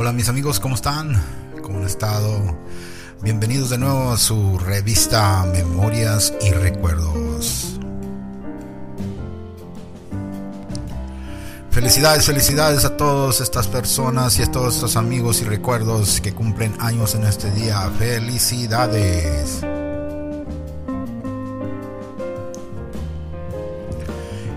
Hola mis amigos, ¿cómo están? ¿Cómo han estado? Bienvenidos de nuevo a su revista Memorias y Recuerdos. Felicidades, felicidades a todas estas personas y a todos estos amigos y recuerdos que cumplen años en este día. Felicidades.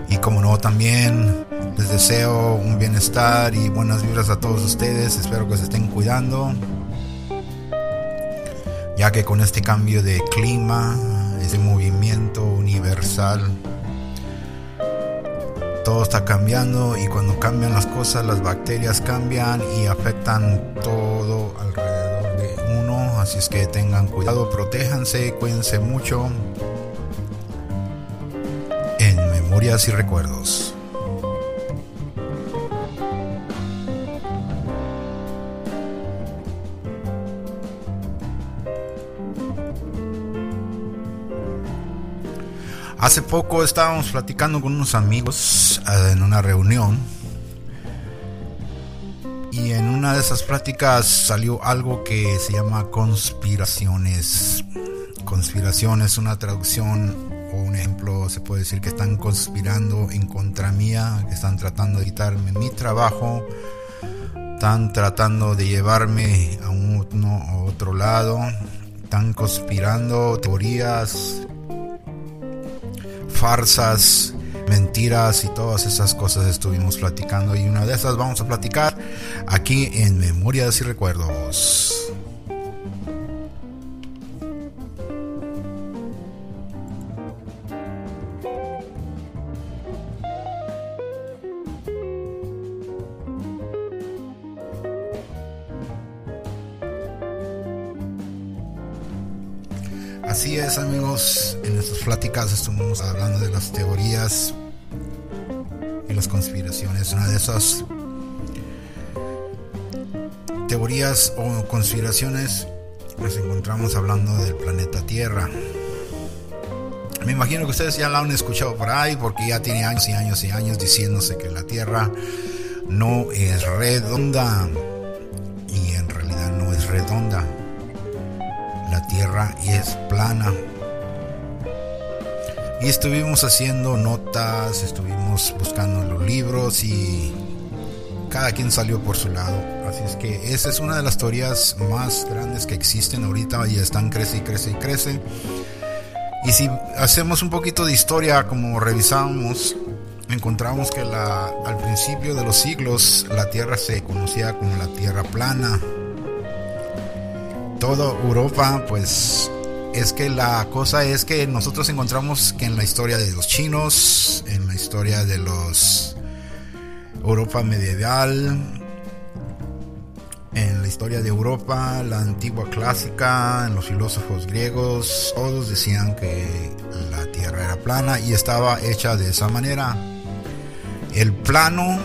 Y como no, también les deseo un bienestar y buenas vibras a todos ustedes. Espero que se estén cuidando. Ya que con este cambio de clima, ese movimiento universal, todo está cambiando y cuando cambian las cosas, las bacterias cambian y afectan todo alrededor de uno. Así es que tengan cuidado, protéjanse, cuídense mucho. En memorias y recuerdos. Hace poco estábamos platicando con unos amigos eh, en una reunión y en una de esas pláticas salió algo que se llama conspiraciones. Conspiración es una traducción o un ejemplo, se puede decir que están conspirando en contra mía, que están tratando de quitarme mi trabajo, están tratando de llevarme a uno a otro lado, están conspirando teorías farsas, mentiras y todas esas cosas estuvimos platicando y una de esas vamos a platicar aquí en Memorias y Recuerdos. Pláticas estuvimos hablando de las teorías y las conspiraciones. Una de esas teorías o conspiraciones nos encontramos hablando del planeta Tierra. Me imagino que ustedes ya la han escuchado por ahí porque ya tiene años y años y años diciéndose que la Tierra no es redonda y en realidad no es redonda la tierra es plana. Y estuvimos haciendo notas, estuvimos buscando los libros y cada quien salió por su lado. Así es que esa es una de las teorías más grandes que existen ahorita y están crece y crece y crece. Y si hacemos un poquito de historia, como revisamos, encontramos que la, al principio de los siglos la Tierra se conocía como la Tierra plana toda Europa, pues es que la cosa es que nosotros encontramos que en la historia de los chinos, en la historia de los Europa medieval, en la historia de Europa, la antigua clásica, en los filósofos griegos, todos decían que la Tierra era plana y estaba hecha de esa manera. El plano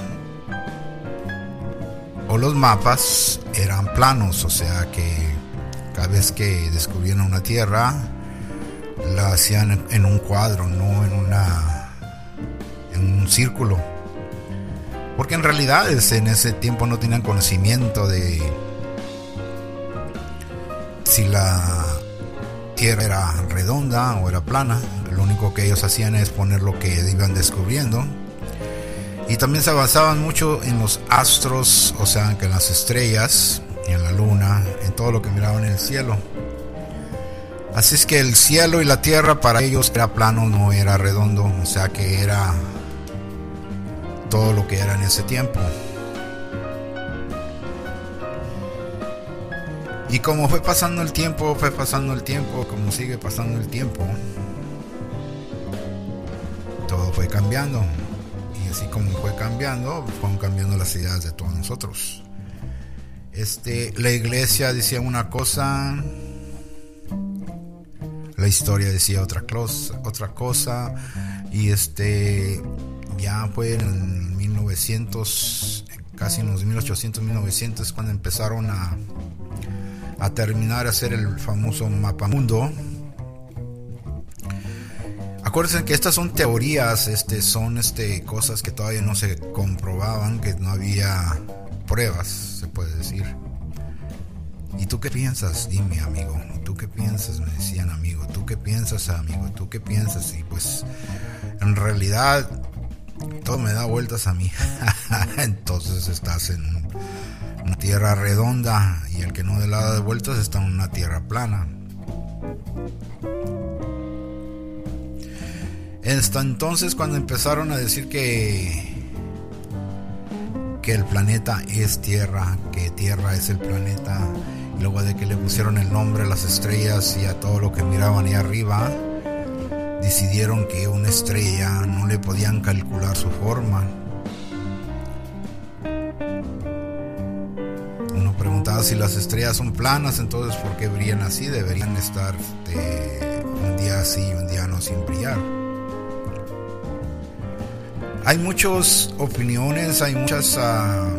o los mapas eran planos, o sea que cada vez que descubrieron una tierra, la hacían en un cuadro, no en una en un círculo. Porque en realidad en ese tiempo no tenían conocimiento de si la tierra era redonda o era plana. Lo único que ellos hacían es poner lo que iban descubriendo. Y también se basaban mucho en los astros, o sea, que en las estrellas, en la luna, en todo lo que miraban en el cielo. Así es que el cielo y la tierra para ellos era plano, no era redondo, o sea que era todo lo que era en ese tiempo. Y como fue pasando el tiempo, fue pasando el tiempo, como sigue pasando el tiempo, todo fue cambiando. Y así como fue cambiando, fueron cambiando las ideas de todos nosotros. Este, la iglesia decía una cosa, la historia decía otra cosa, otra cosa y este ya fue en 1900, casi en los 1800, 1900 cuando empezaron a terminar a hacer el famoso mapa mundo. Acuérdense que estas son teorías, este, son este, cosas que todavía no se comprobaban, que no había pruebas, ¿Y tú qué piensas? Dime, amigo. ¿Tú qué piensas? Me decían, amigo. ¿Tú qué piensas, amigo? ¿Tú qué piensas? Y pues, en realidad, todo me da vueltas a mí. Entonces estás en una tierra redonda y el que no de lado de vueltas está en una tierra plana. Hasta entonces cuando empezaron a decir que que el planeta es Tierra, que Tierra es el planeta, luego de que le pusieron el nombre a las estrellas y a todo lo que miraban ahí arriba, decidieron que una estrella no le podían calcular su forma. Uno preguntaba si las estrellas son planas, entonces ¿por qué brillan así? Deberían estar un día así y un día no sin brillar. Hay muchas opiniones, hay muchas, ah,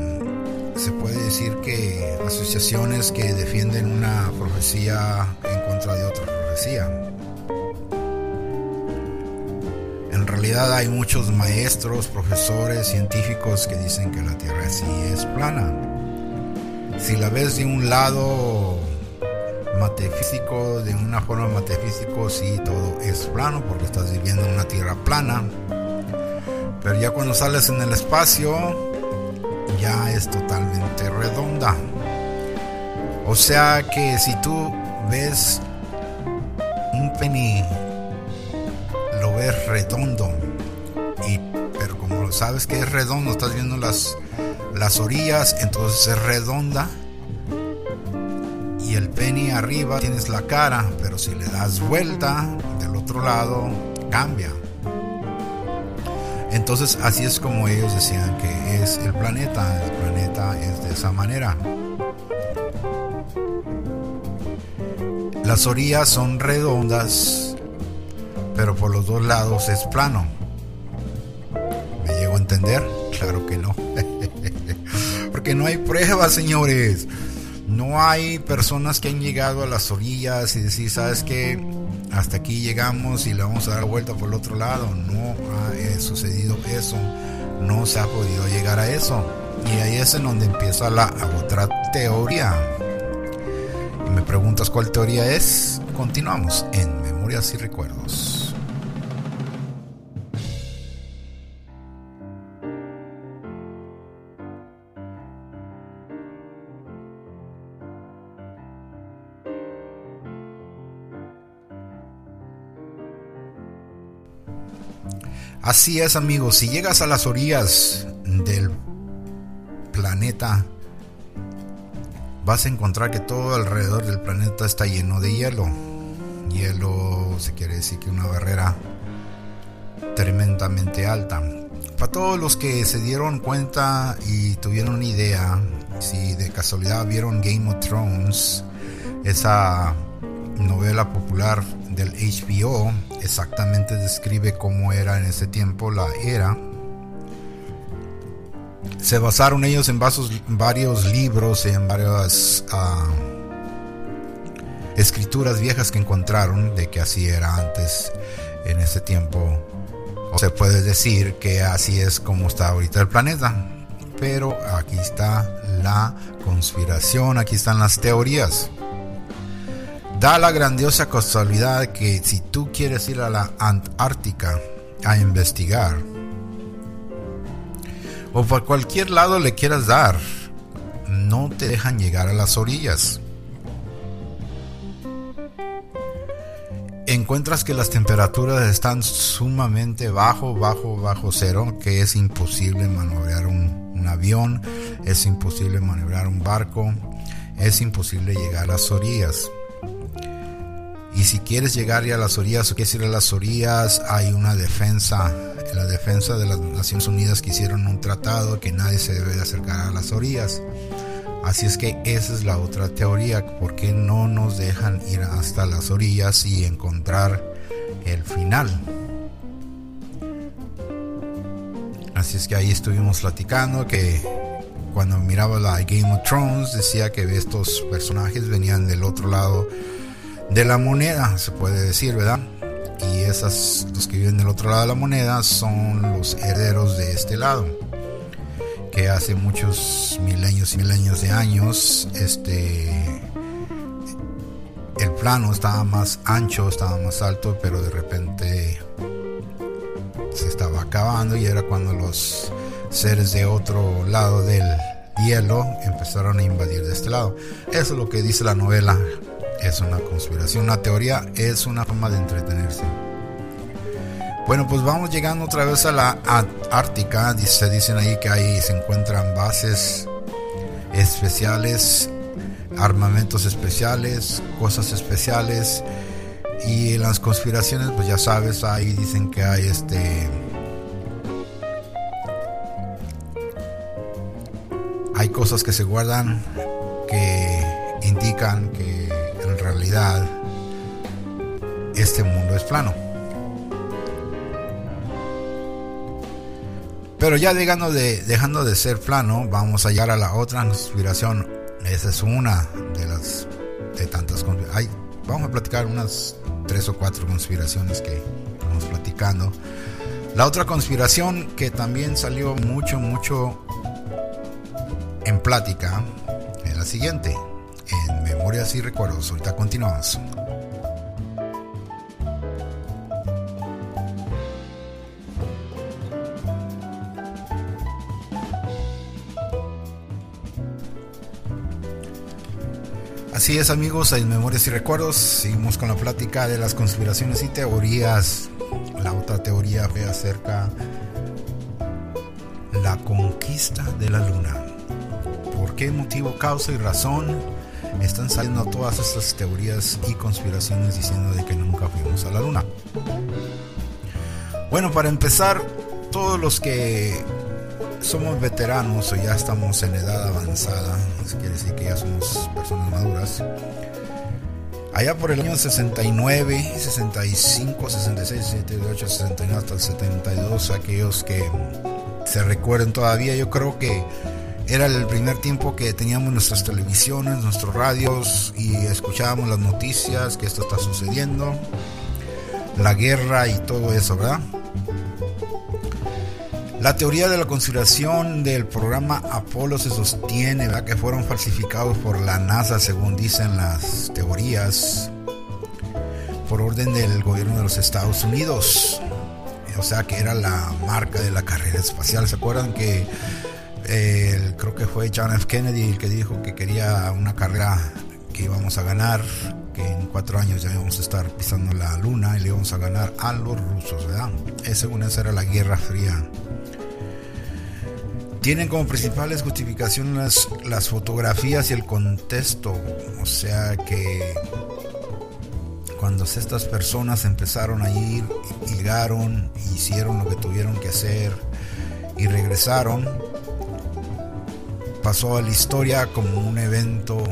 se puede decir que asociaciones que defienden una profecía en contra de otra profecía. En realidad hay muchos maestros, profesores, científicos que dicen que la Tierra sí es plana. Si la ves de un lado metafísico, de una forma metafísico, sí, todo es plano porque estás viviendo en una Tierra plana pero ya cuando sales en el espacio, ya es totalmente redonda. O sea que si tú ves un penny, lo ves redondo. Y, pero como sabes que es redondo, estás viendo las, las orillas, entonces es redonda. Y el penny arriba tienes la cara, pero si le das vuelta del otro lado, cambia. Entonces así es como ellos decían que es el planeta. El planeta es de esa manera. Las orillas son redondas, pero por los dos lados es plano. ¿Me llego a entender? Claro que no. Porque no hay pruebas, señores. No hay personas que han llegado a las orillas y decir, ¿sabes qué? Hasta aquí llegamos y le vamos a dar vuelta por el otro lado. No ha eh, sucedido eso, no se ha podido llegar a eso. Y ahí es en donde empieza la otra teoría. Y me preguntas cuál teoría es. Continuamos en Memorias y Recuerdos. Así es amigos, si llegas a las orillas del planeta, vas a encontrar que todo alrededor del planeta está lleno de hielo. Hielo se quiere decir que una barrera tremendamente alta. Para todos los que se dieron cuenta y tuvieron idea, si de casualidad vieron Game of Thrones, esa novela popular del HBO exactamente describe cómo era en ese tiempo la era. Se basaron ellos en varios libros y en varias ah, escrituras viejas que encontraron de que así era antes en ese tiempo. O se puede decir que así es como está ahorita el planeta. Pero aquí está la conspiración, aquí están las teorías. Da la grandiosa casualidad que si tú quieres ir a la Antártica a investigar, o por cualquier lado le quieras dar, no te dejan llegar a las orillas. Encuentras que las temperaturas están sumamente bajo, bajo, bajo cero, que es imposible maniobrar un, un avión, es imposible maniobrar un barco, es imposible llegar a las orillas. Y si quieres llegar ya a las orillas o quieres ir a las orillas, hay una defensa, la defensa de las Naciones Unidas que hicieron un tratado que nadie se debe de acercar a las orillas. Así es que esa es la otra teoría, ¿por qué no nos dejan ir hasta las orillas y encontrar el final? Así es que ahí estuvimos platicando que cuando miraba la Game of Thrones decía que estos personajes venían del otro lado de la moneda, se puede decir, ¿verdad? Y esas, los que viven del otro lado de la moneda son los herederos de este lado, que hace muchos milenios y milenios de años, este el plano estaba más ancho, estaba más alto, pero de repente se estaba acabando y era cuando los seres de otro lado del hielo empezaron a invadir de este lado. Eso es lo que dice la novela. Es una conspiración, una teoría, es una forma de entretenerse. Bueno, pues vamos llegando otra vez a la Ártica. Se dicen ahí que ahí se encuentran bases especiales, armamentos especiales, cosas especiales. Y en las conspiraciones, pues ya sabes, ahí dicen que hay este hay cosas que se guardan que indican que este mundo es plano. Pero ya dejando de, dejando de ser plano, vamos a llegar a la otra conspiración. Esa es una de las de tantas conspiraciones. Vamos a platicar unas tres o cuatro conspiraciones que vamos platicando. La otra conspiración que también salió mucho, mucho en plática es la siguiente. En Memorias y Recuerdos. Ahorita continuamos. Así es amigos, en Memorias y Recuerdos seguimos con la plática de las conspiraciones y teorías. La otra teoría fue acerca la conquista de la luna por qué motivo, causa y razón están saliendo todas estas teorías y conspiraciones diciendo de que nunca fuimos a la luna. Bueno, para empezar, todos los que somos veteranos o ya estamos en edad avanzada, eso quiere decir que ya somos personas maduras, allá por el año 69, 65, 66, 68, 69 hasta el 72, aquellos que se recuerden todavía, yo creo que era el primer tiempo que teníamos nuestras televisiones, nuestros radios y escuchábamos las noticias que esto está sucediendo, la guerra y todo eso, ¿verdad? La teoría de la conspiración del programa Apolo se sostiene ¿verdad? que fueron falsificados por la NASA, según dicen las teorías, por orden del gobierno de los Estados Unidos. O sea que era la marca de la carrera espacial. ¿Se acuerdan que creo que fue John F. Kennedy el que dijo que quería una carrera que íbamos a ganar, que en cuatro años ya íbamos a estar pisando la luna y le íbamos a ganar a los rusos, ¿verdad? Eh, según esa era la Guerra Fría. Tienen como principales justificaciones las fotografías y el contexto, o sea que cuando estas personas empezaron a ir, llegaron, hicieron lo que tuvieron que hacer y regresaron, pasó a la historia como un evento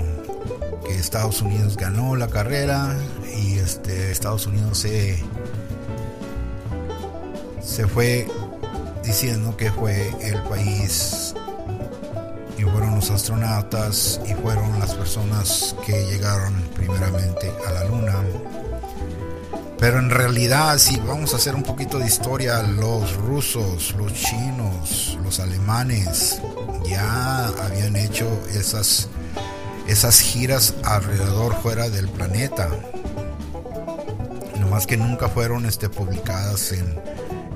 que Estados Unidos ganó la carrera y este Estados Unidos se se fue diciendo que fue el país y fueron los astronautas y fueron las personas que llegaron primeramente a la luna. Pero en realidad, si vamos a hacer un poquito de historia, los rusos, los chinos, los alemanes, ya habían hecho esas, esas giras alrededor fuera del planeta. Nomás que nunca fueron este, publicadas en,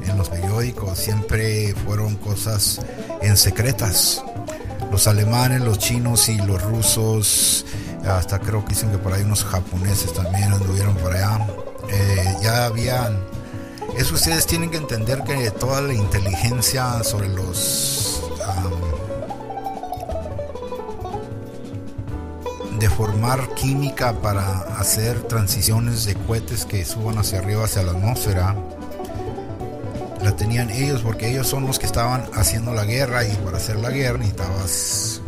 en los periódicos, siempre fueron cosas en secretas. Los alemanes, los chinos y los rusos, hasta creo que dicen que por ahí unos japoneses también anduvieron por allá, eh, ya habían... Eso ustedes tienen que entender que toda la inteligencia sobre los de formar química para hacer transiciones de cohetes que suban hacia arriba, hacia la atmósfera, la tenían ellos porque ellos son los que estaban haciendo la guerra y para hacer la guerra necesitabas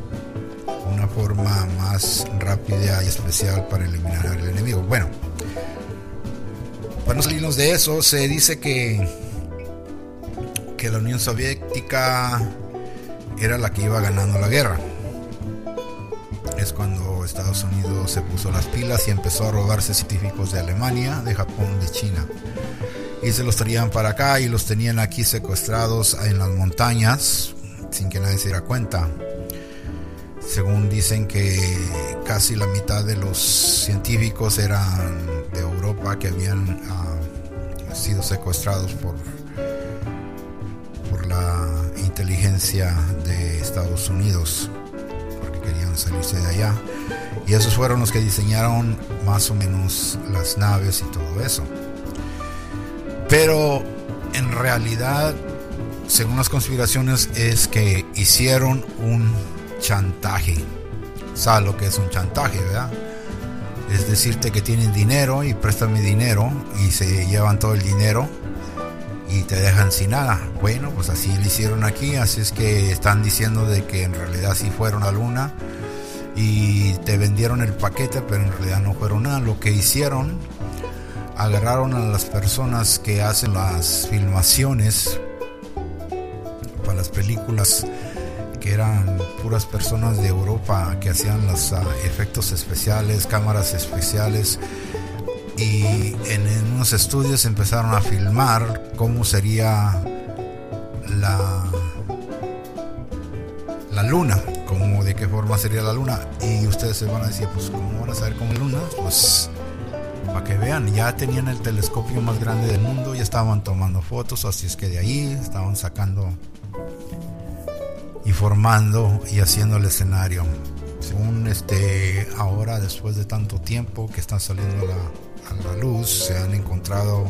una forma más rápida y especial para eliminar al enemigo. Bueno, para no salirnos de eso, se dice que, que la Unión Soviética era la que iba ganando la guerra. Es cuando Estados Unidos se puso las pilas y empezó a robarse científicos de Alemania, de Japón, de China. Y se los traían para acá y los tenían aquí secuestrados en las montañas, sin que nadie se diera cuenta. Según dicen que casi la mitad de los científicos eran de Europa que habían ah, sido secuestrados por, por la inteligencia de Estados Unidos, salirse de allá. Y esos fueron los que diseñaron más o menos las naves y todo eso. Pero en realidad, según las conspiraciones, es que hicieron un chantaje. ¿Sabe lo que es un chantaje, verdad? Es decirte que tienen dinero y préstame dinero y se llevan todo el dinero y te dejan sin nada. Bueno, pues así lo hicieron aquí, así es que están diciendo de que en realidad sí fueron a Luna y te vendieron el paquete, pero en realidad no fueron nada. Lo que hicieron, agarraron a las personas que hacen las filmaciones para las películas que eran puras personas de Europa que hacían los ah, efectos especiales, cámaras especiales y en, unos estudios empezaron a filmar cómo sería la la luna, qué forma sería la luna y ustedes se van a decir, pues cómo van a saber cómo es luna, pues para que vean, ya tenían el telescopio más grande del mundo, ya estaban tomando fotos, así es que de ahí estaban sacando y formando y haciendo el escenario. Según este, ahora después de tanto tiempo que están saliendo la, a la luz, se han encontrado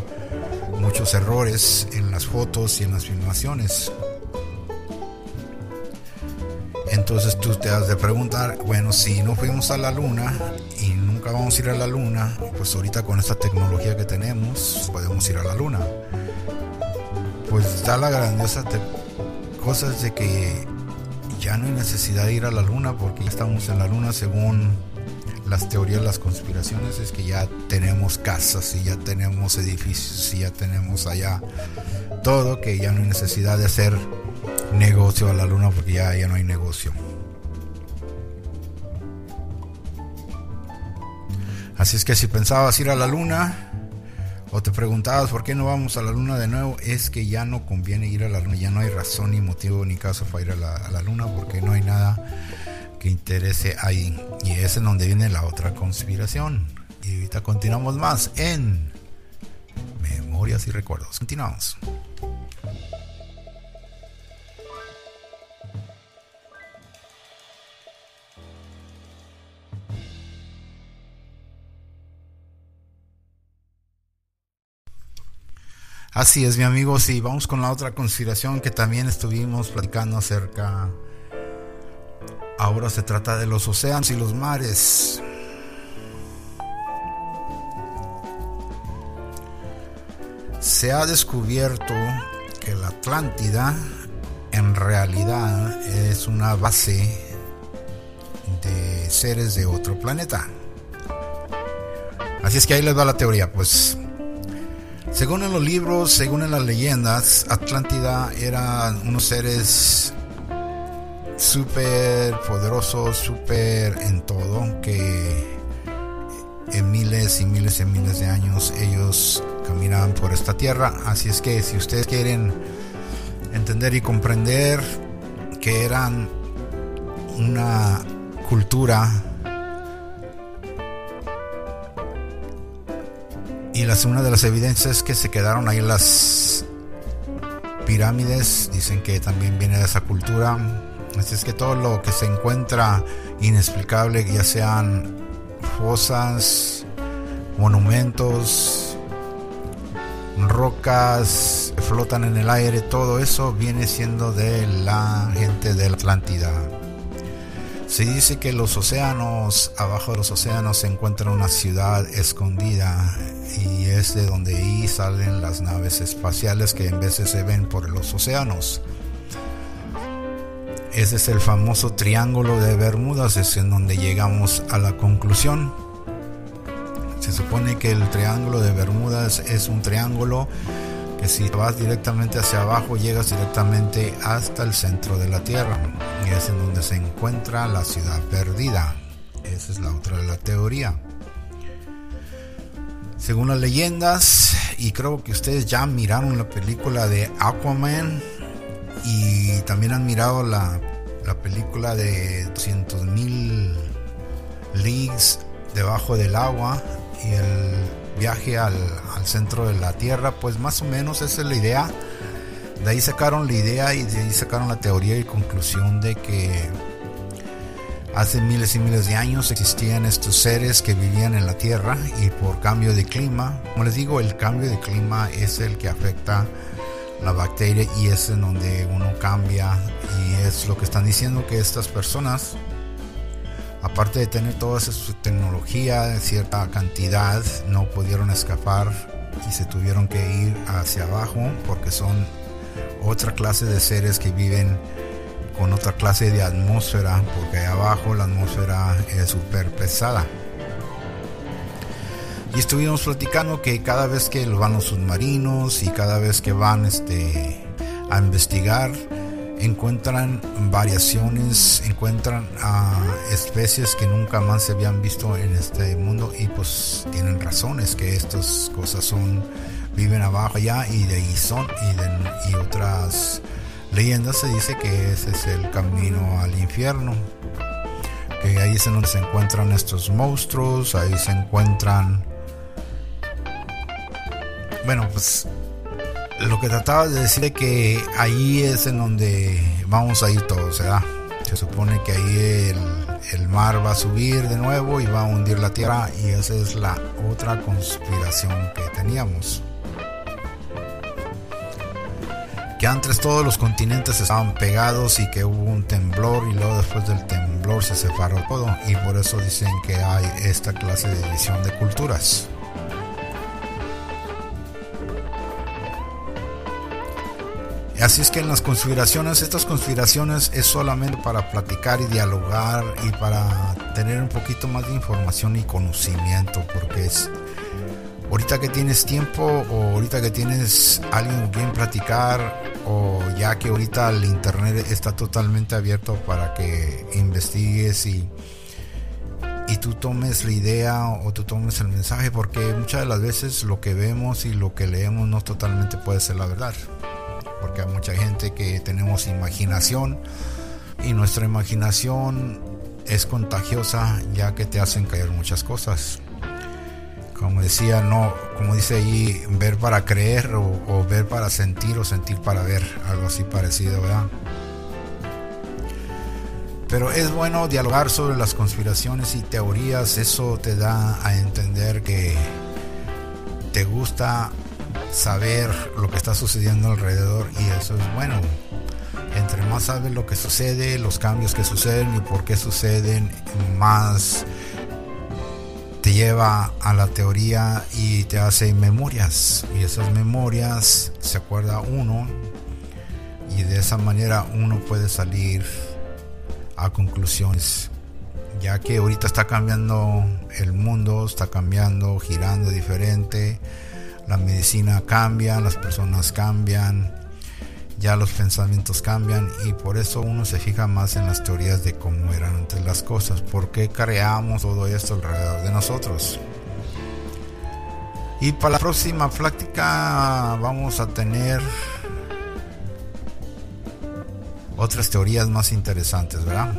muchos errores en las fotos y en las filmaciones. Entonces tú te has de preguntar, bueno, si no fuimos a la luna y nunca vamos a ir a la luna, pues ahorita con esta tecnología que tenemos podemos ir a la luna. Pues da la grandiosa cosa de que ya no hay necesidad de ir a la luna porque ya estamos en la luna según las teorías, las conspiraciones, es que ya tenemos casas y ya tenemos edificios y ya tenemos allá todo, que ya no hay necesidad de hacer negocio a la luna porque ya, ya no hay negocio. Así es que si pensabas ir a la luna, o te preguntabas por qué no vamos a la luna de nuevo, es que ya no conviene ir a la luna, ya no hay razón ni motivo ni caso para ir a la, a la luna porque no hay nada que interese ahí. Y es en donde viene la otra conspiración. Y ahorita continuamos más en Memorias y Recuerdos. Continuamos. Así es, mi amigo. Sí, vamos con la otra conspiración que también estuvimos platicando acerca. Ahora se trata de los océanos y los mares. Se ha descubierto que la Atlántida en realidad es una base de seres de otro planeta. Así es que ahí les va la teoría, pues según en los libros, según en las leyendas, Atlántida eran unos seres súper poderosos, súper en todo, que en miles y miles y miles de años ellos caminaban por esta tierra. Así es que si ustedes quieren entender y comprender que eran una cultura Y la segunda de las evidencias es que se quedaron ahí las pirámides. Dicen que también viene de esa cultura. Así es que todo lo que se encuentra inexplicable, ya sean fosas, monumentos, rocas, flotan en el aire, todo eso viene siendo de la gente de la Atlántida. Se dice que los océanos, abajo de los océanos se encuentra una ciudad escondida y es de donde ahí salen las naves espaciales que en veces se ven por los océanos. Ese es el famoso triángulo de Bermudas, es en donde llegamos a la conclusión. Se supone que el triángulo de Bermudas es un triángulo si vas directamente hacia abajo llegas directamente hasta el centro de la Tierra y es en donde se encuentra la ciudad perdida. Esa es la otra de la teoría. Según las leyendas, y creo que ustedes ya miraron la película de Aquaman, y también han mirado la, la película de 200 mil leagues debajo del agua y el viaje al, al, centro de la Tierra, pues más o menos esa es la idea. De ahí sacaron la idea y de ahí sacaron la teoría y conclusión de que hace miles y miles de años existían estos seres que vivían en la Tierra y por cambio de clima, como les digo, el cambio de clima es el que afecta la bacteria y es en donde uno cambia y es lo que están diciendo que estas personas aparte de tener toda esa tecnología en cierta cantidad no pudieron escapar y se tuvieron que ir hacia abajo porque son otra clase de seres que viven con otra clase de atmósfera porque ahí abajo la atmósfera es súper pesada. Y estuvimos platicando que cada vez que van los submarinos y cada vez que van este, a investigar, encuentran variaciones, encuentran especies que nunca más se habían visto en este mundo y pues tienen razones que estas cosas son, viven abajo allá y de ahí son y, y otras leyendas se dice que ese es el camino al infierno. Que ahí es donde se encuentran estos monstruos, ahí se encuentran bueno, pues lo que trataba de decir es que ahí es en donde vamos a ir todos, ¿verdad? Se supone que ahí el, mar va a subir de nuevo y va a hundir la tierra y esa es la otra conspiración que teníamos. Que antes todos los continentes estaban pegados y que hubo un temblor y luego después del temblor se separó todo y por eso dicen que hay esta clase de división de culturas. Así es que en las conspiraciones, estas conspiraciones es solamente para platicar y dialogar y para tener un poquito más de información y conocimiento, porque es ahorita que tienes tiempo o ahorita que tienes alguien quien platicar o ya que ahorita el internet está totalmente abierto para que investigues y y tú tomes la idea o tú tomes el mensaje porque muchas de las veces lo que vemos y lo que leemos no totalmente puede ser la verdad porque hay mucha gente que tenemos imaginación y nuestra imaginación es contagiosa ya que te hacen caer muchas cosas. Como decía, no, como dice ahí, ver para creer o, ver para sentir o sentir para ver, algo así parecido, ¿verdad? Pero es bueno dialogar sobre las conspiraciones y teorías, eso te da a entender que te gusta saber lo que está sucediendo alrededor y eso es bueno. Entre más sabes lo que sucede, los cambios que suceden y por qué suceden, más te lleva a la teoría y te hace memorias. Y esas memorias se acuerda uno y de esa manera uno puede salir a conclusiones. Ya que ahorita está cambiando el mundo, está cambiando, girando diferente la medicina cambia, las personas cambian, ya los pensamientos cambian y por eso uno se fija más en las teorías de cómo eran antes las cosas, por qué creamos todo esto alrededor de nosotros. Y para la próxima práctica vamos a tener otras teorías más interesantes, ¿verdad?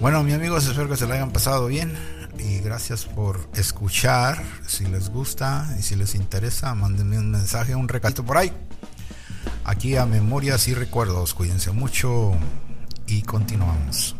Bueno, mis amigos, espero que se lo hayan pasado bien y gracias por escuchar. Si les gusta y si les interesa, mándenme un mensaje, un recalto por ahí. Aquí a Memorias y Recuerdos. Cuídense mucho y continuamos.